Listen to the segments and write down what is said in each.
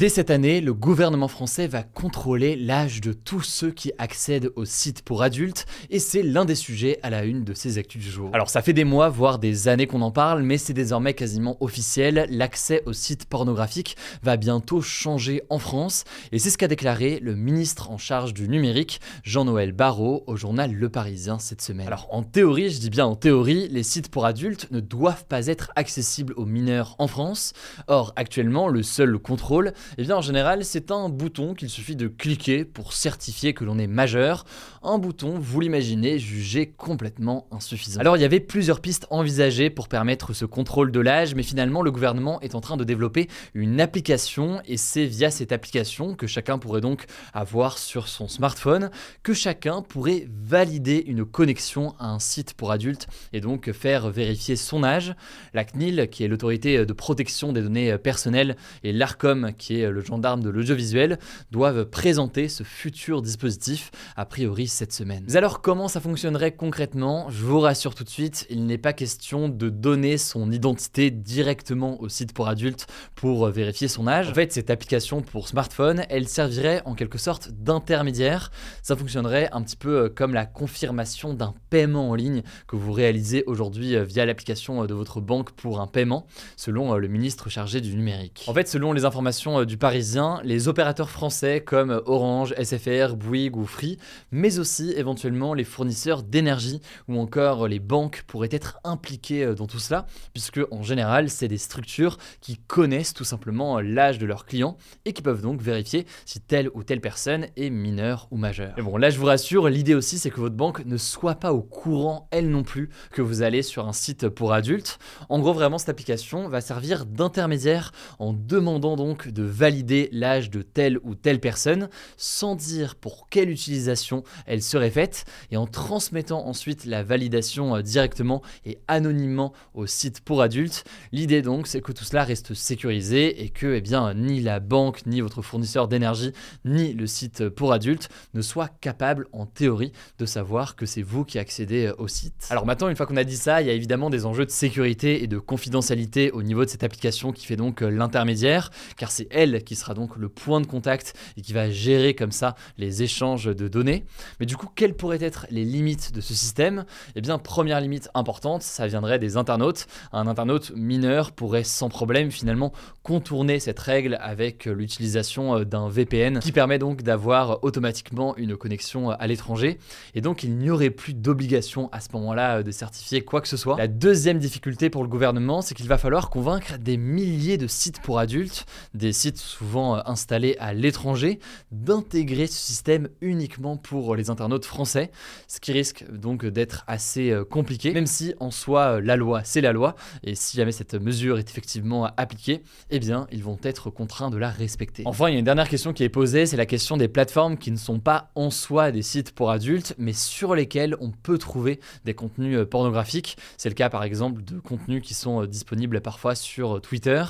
Dès cette année, le gouvernement français va contrôler l'âge de tous ceux qui accèdent au site pour adultes, et c'est l'un des sujets à la une de ces actus du jour. Alors ça fait des mois, voire des années qu'on en parle, mais c'est désormais quasiment officiel, l'accès aux sites pornographiques va bientôt changer en France, et c'est ce qu'a déclaré le ministre en charge du numérique, Jean-Noël Barrot, au journal Le Parisien cette semaine. Alors en théorie, je dis bien en théorie, les sites pour adultes ne doivent pas être accessibles aux mineurs en France, or actuellement le seul contrôle eh bien en général, c'est un bouton qu'il suffit de cliquer pour certifier que l'on est majeur. Un bouton, vous l'imaginez, jugé complètement insuffisant. Alors il y avait plusieurs pistes envisagées pour permettre ce contrôle de l'âge, mais finalement le gouvernement est en train de développer une application et c'est via cette application que chacun pourrait donc avoir sur son smartphone que chacun pourrait valider une connexion à un site pour adultes et donc faire vérifier son âge. La CNIL, qui est l'autorité de protection des données personnelles, et l'ARCOM, qui est le gendarme de l'audiovisuel, doivent présenter ce futur dispositif, a priori cette semaine. Mais alors comment ça fonctionnerait concrètement? Je vous rassure tout de suite, il n'est pas question de donner son identité directement au site pour adultes pour vérifier son âge. En fait, cette application pour smartphone, elle servirait en quelque sorte d'intermédiaire. Ça fonctionnerait un petit peu euh, comme la confirmation d'un paiement en ligne que vous réalisez aujourd'hui euh, via l'application euh, de votre banque pour un paiement, selon le ministre chargé du numérique. En fait, selon les informations du Parisien, les opérateurs français comme Orange, SFR, Bouygues ou Free, mais aussi éventuellement les fournisseurs d'énergie ou encore les banques pourraient être impliqués euh, dans tout cela, puisque en général, c'est des structures qui connaissent tout simplement l'âge de leurs clients et qui peuvent donc vérifier si telle ou telle personne est mineure ou majeure. Et bon, là je vous rassure, l'idée aussi c'est que votre banque ne soit pas au courant, elle non plus, que vous allez sur un site pour adultes. En gros, vraiment, cette application va servir d'intermédiaire en demandant donc de valider l'âge de telle ou telle personne sans dire pour quelle utilisation elle serait faite et en transmettant ensuite la validation euh, directement et anonymement au site pour adultes. L'idée donc c'est que tout cela reste sécurisé et que eh bien, ni la banque, ni votre fournisseur d'énergie, ni le site pour adultes ne soient capables en théorie de savoir que c'est vous qui accédez euh, au site. Alors maintenant, une fois qu'on a dit ça, il y a évidemment des enjeux de sécurité et de confidentialité au niveau de cette application qui fait donc euh, l'intermédiaire, car c'est elle qui sera donc le point de contact et qui va gérer comme ça les échanges de données. Mais du coup, quelles pourraient être les limites de ce système? Eh bien, première limite importante, ça viendrait des internautes. Un internaute mineur pourrait sans problème finalement contourner cette règle avec l'utilisation euh, d'un VPN qui permet donc d'avoir automatiquement une connexion à l'étranger. Et donc, il n'y aurait plus d'obligation à ce moment-là euh, de certifier quoi que ce soit. La deuxième difficulté pour le gouvernement, c'est qu'il va falloir convaincre des milliers de sites pour adultes, des sites souvent euh, installés à l'étranger, d'intégrer ce système uniquement pour les internautes français, ce qui risque donc d'être assez euh, compliqué, même si en soi euh, la loi c'est la loi, et si jamais cette mesure est effectivement appliquée, eh bien ils vont être contraints de la respecter. Enfin, il y a une dernière question qui est posée, c'est la question des plateformes qui ne sont pas en soi des sites pour adultes, mais sur lesquels on peut trouver des contenus pornographiques. C'est le cas par exemple de contenus qui sont disponibles parfois sur Twitter.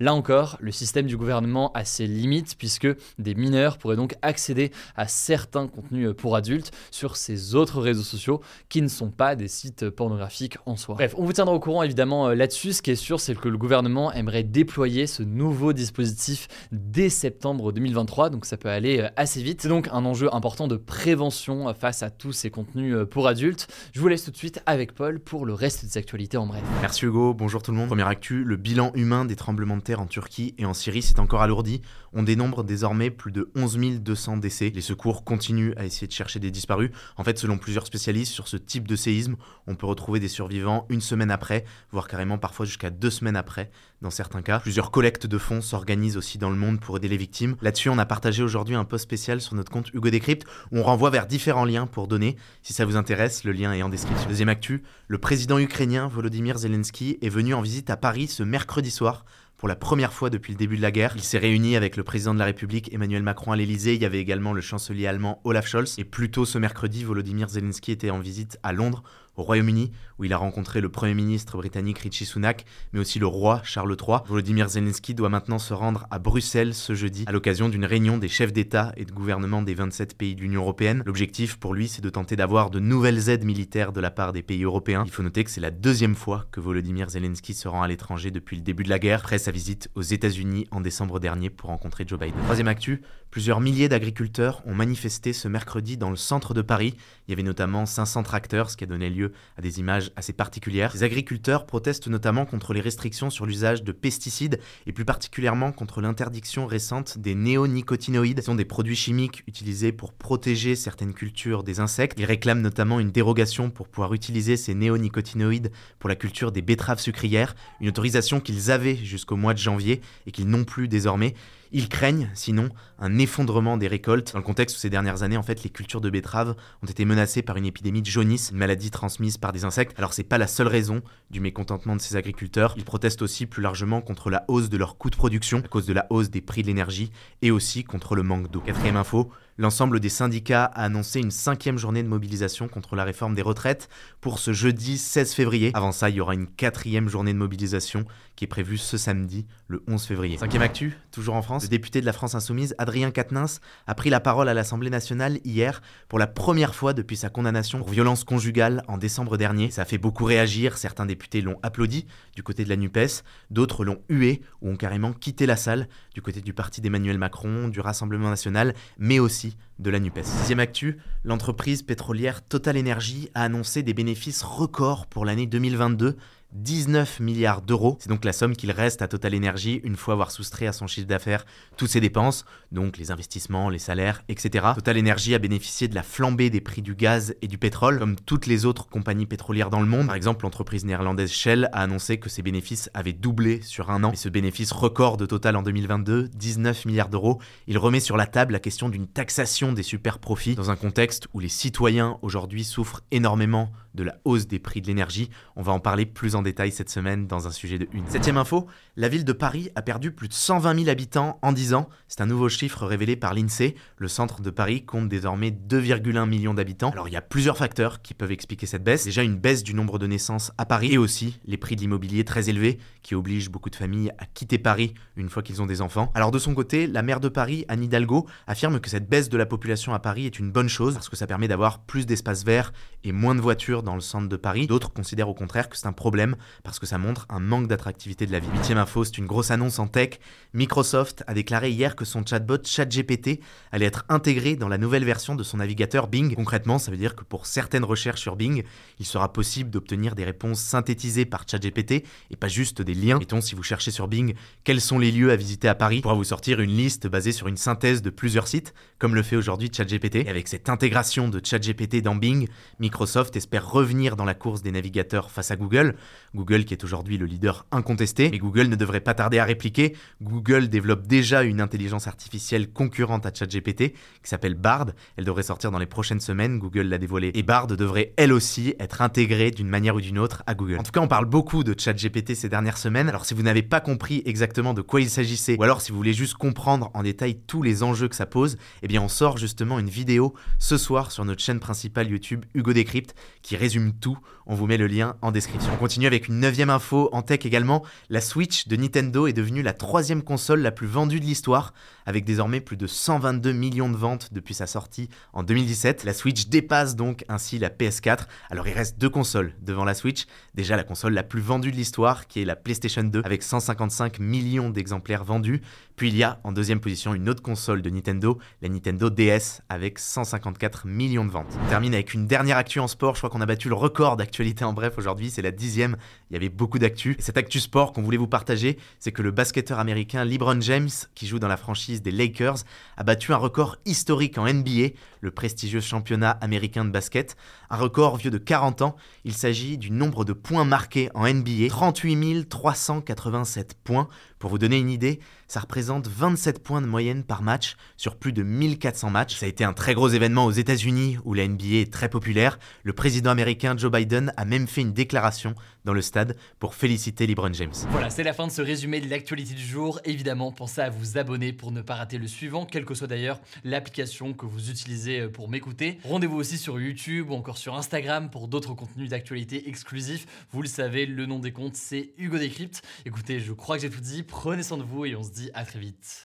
Là encore, le système du gouvernement a ses limites puisque des mineurs pourraient donc accéder à certains contenus pour adultes sur ces autres réseaux sociaux qui ne sont pas des sites pornographiques en soi. Bref, on vous tiendra au courant évidemment euh, là-dessus. Ce qui est sûr, c'est que le gouvernement aimerait déployer ce nouveau dispositif dès septembre 2023, donc ça peut aller euh, assez vite. C'est donc un enjeu important de prévention euh, face à tous ces contenus pour adultes. Je vous laisse tout de suite avec Paul pour le reste des actualités en bref. Merci Hugo, bonjour tout le monde. Première actu, le bilan humain des tremblements de terre en Turquie et en Syrie s'est encore alourdi. On dénombre désormais plus de 11 200 décès. Les secours continuent à essayer de chercher des disparus. En fait, selon plusieurs spécialistes, sur ce type de séisme, on peut retrouver des survivants une semaine après, voire carrément parfois jusqu'à deux semaines après, dans certains cas. Plusieurs collectes de fonds s'organisent aussi dans le monde pour aider les victimes. Là-dessus, on a partagé aujourd'hui un post spécial sur notre compte Hugo Décrypte où on renvoie vers différents liens pour donner. Si ça vous intéresse, le lien est en description. Deuxième actu, le président ukrainien Volodymyr Zelensky est venu en visite à Paris ce mercredi soir pour la première fois depuis le début de la guerre. Il s'est réuni avec le président de la République Emmanuel Macron à l'Elysée. Il y avait également le chancelier allemand Olaf Scholz. Et plus tôt ce mercredi, Volodymyr Zelensky était en visite à Londres au Royaume-Uni, où il a rencontré le Premier ministre britannique Richie Sunak, mais aussi le roi Charles III. Volodymyr Zelensky doit maintenant se rendre à Bruxelles ce jeudi, à l'occasion d'une réunion des chefs d'État et de gouvernement des 27 pays de l'Union européenne. L'objectif pour lui, c'est de tenter d'avoir de nouvelles aides militaires de la part des pays européens. Il faut noter que c'est la deuxième fois que Volodymyr Zelensky se rend à l'étranger depuis le début de la guerre, sa visite aux États-Unis en décembre dernier pour rencontrer Joe Biden. Troisième actu, plusieurs milliers d'agriculteurs ont manifesté ce mercredi dans le centre de Paris. Il y avait notamment 500 tracteurs, ce qui a donné lieu à des images assez particulières. Les agriculteurs protestent notamment contre les restrictions sur l'usage de pesticides et plus particulièrement contre l'interdiction récente des néonicotinoïdes, qui sont des produits chimiques utilisés pour protéger certaines cultures des insectes. Ils réclament notamment une dérogation pour pouvoir utiliser ces néonicotinoïdes pour la culture des betteraves sucrières, une autorisation qu'ils avaient jusqu'au mois de janvier et qu'ils n'ont plus désormais. Ils craignent, sinon, un effondrement des récoltes, dans le contexte où ces dernières années, en fait, les cultures de betteraves ont été menacées par une épidémie de jaunisse, une maladie transmise par des insectes. Alors c'est pas la seule raison du mécontentement de ces agriculteurs. Ils protestent aussi plus largement contre la hausse de leurs coûts de production, à cause de la hausse des prix de l'énergie, et aussi contre le manque d'eau. Quatrième info, L'ensemble des syndicats a annoncé une cinquième journée de mobilisation contre la réforme des retraites pour ce jeudi 16 février. Avant ça, il y aura une quatrième journée de mobilisation qui est prévue ce samedi, le 11 février. Cinquième actu, toujours en France, le député de la France Insoumise, Adrien Quatennens, a pris la parole à l'Assemblée nationale hier pour la première fois depuis sa condamnation pour violence conjugale en décembre dernier. Ça a fait beaucoup réagir, certains députés l'ont applaudi du côté de la NUPES, d'autres l'ont hué ou ont carrément quitté la salle du côté du parti d'Emmanuel Macron, du Rassemblement national, mais aussi de la NUPES. Sixième actu, l'entreprise pétrolière Total Energy a annoncé des bénéfices records pour l'année 2022 19 milliards d'euros. C'est donc la somme qu'il reste à Total Energy une fois avoir soustrait à son chiffre d'affaires toutes ses dépenses, donc les investissements, les salaires, etc. Total Energy a bénéficié de la flambée des prix du gaz et du pétrole, comme toutes les autres compagnies pétrolières dans le monde. Par exemple, l'entreprise néerlandaise Shell a annoncé que ses bénéfices avaient doublé sur un an. Et ce bénéfice record de Total en 2022, 19 milliards d'euros, il remet sur la table la question d'une taxation des super profits dans un contexte où les citoyens aujourd'hui souffrent énormément de la hausse des prix de l'énergie. On va en parler plus en détail cette semaine dans un sujet de une. Septième info, la ville de Paris a perdu plus de 120 000 habitants en 10 ans. C'est un nouveau chiffre révélé par l'INSEE. Le centre de Paris compte désormais 2,1 millions d'habitants. Alors il y a plusieurs facteurs qui peuvent expliquer cette baisse. Déjà une baisse du nombre de naissances à Paris et aussi les prix de l'immobilier très élevés qui obligent beaucoup de familles à quitter Paris une fois qu'ils ont des enfants. Alors de son côté, la maire de Paris, Anne Hidalgo, affirme que cette baisse de la population à Paris est une bonne chose parce que ça permet d'avoir plus d'espace vert et moins de voitures dans le centre de Paris. D'autres considèrent au contraire que c'est un problème parce que ça montre un manque d'attractivité de la vie. Huitième info, c'est une grosse annonce en tech. Microsoft a déclaré hier que son chatbot ChatGPT allait être intégré dans la nouvelle version de son navigateur Bing. Concrètement, ça veut dire que pour certaines recherches sur Bing, il sera possible d'obtenir des réponses synthétisées par ChatGPT et pas juste des liens. Mettons, si vous cherchez sur Bing quels sont les lieux à visiter à Paris, pourra vous sortir une liste basée sur une synthèse de plusieurs sites, comme le fait aujourd'hui ChatGPT. Et avec cette intégration de ChatGPT dans Bing, Microsoft espère revenir dans la course des navigateurs face à Google. Google qui est aujourd'hui le leader incontesté, mais Google ne devrait pas tarder à répliquer. Google développe déjà une intelligence artificielle concurrente à ChatGPT qui s'appelle Bard. Elle devrait sortir dans les prochaines semaines, Google l'a dévoilé. Et Bard devrait elle aussi être intégrée d'une manière ou d'une autre à Google. En tout cas, on parle beaucoup de ChatGPT ces dernières semaines. Alors si vous n'avez pas compris exactement de quoi il s'agissait, ou alors si vous voulez juste comprendre en détail tous les enjeux que ça pose, eh bien on sort justement une vidéo ce soir sur notre chaîne principale YouTube Hugo Décrypte qui résume tout on vous met le lien en description. On continue avec une neuvième info en tech également. La Switch de Nintendo est devenue la troisième console la plus vendue de l'histoire, avec désormais plus de 122 millions de ventes depuis sa sortie en 2017. La Switch dépasse donc ainsi la PS4. Alors il reste deux consoles devant la Switch. Déjà la console la plus vendue de l'histoire, qui est la PlayStation 2, avec 155 millions d'exemplaires vendus. Puis il y a en deuxième position une autre console de Nintendo, la Nintendo DS, avec 154 millions de ventes. On termine avec une dernière actu en sport. Je crois qu'on a battu le record d'actualité en bref aujourd'hui. C'est la dixième. Il y avait beaucoup d'actu. Cette actu sport qu'on voulait vous partager, c'est que le basketteur américain LeBron James, qui joue dans la franchise des Lakers, a battu un record historique en NBA, le prestigieux championnat américain de basket. Un record vieux de 40 ans. Il s'agit du nombre de points marqués en NBA 38 387 points Pour vous donner une idée, ça représente 27 points de moyenne par match sur plus de 1400 matchs. Ça a été un très gros événement aux États-Unis où la NBA est très populaire. Le président américain Joe Biden a même fait une déclaration dans le stade pour féliciter LeBron James. Voilà, c'est la fin de ce résumé de l'actualité du jour. Évidemment, pensez à vous abonner pour ne pas rater le suivant, quelle que soit d'ailleurs l'application que vous utilisez euh, pour m'écouter. Rendez-vous aussi sur YouTube ou encore sur Instagram pour d'autres contenus d'actualité exclusifs. Vous le savez, le nom des comptes, c'est Hugo Décrypte. Écoutez, je crois que j'ai tout dit. Prenez soin de vous et on se dit à très vite.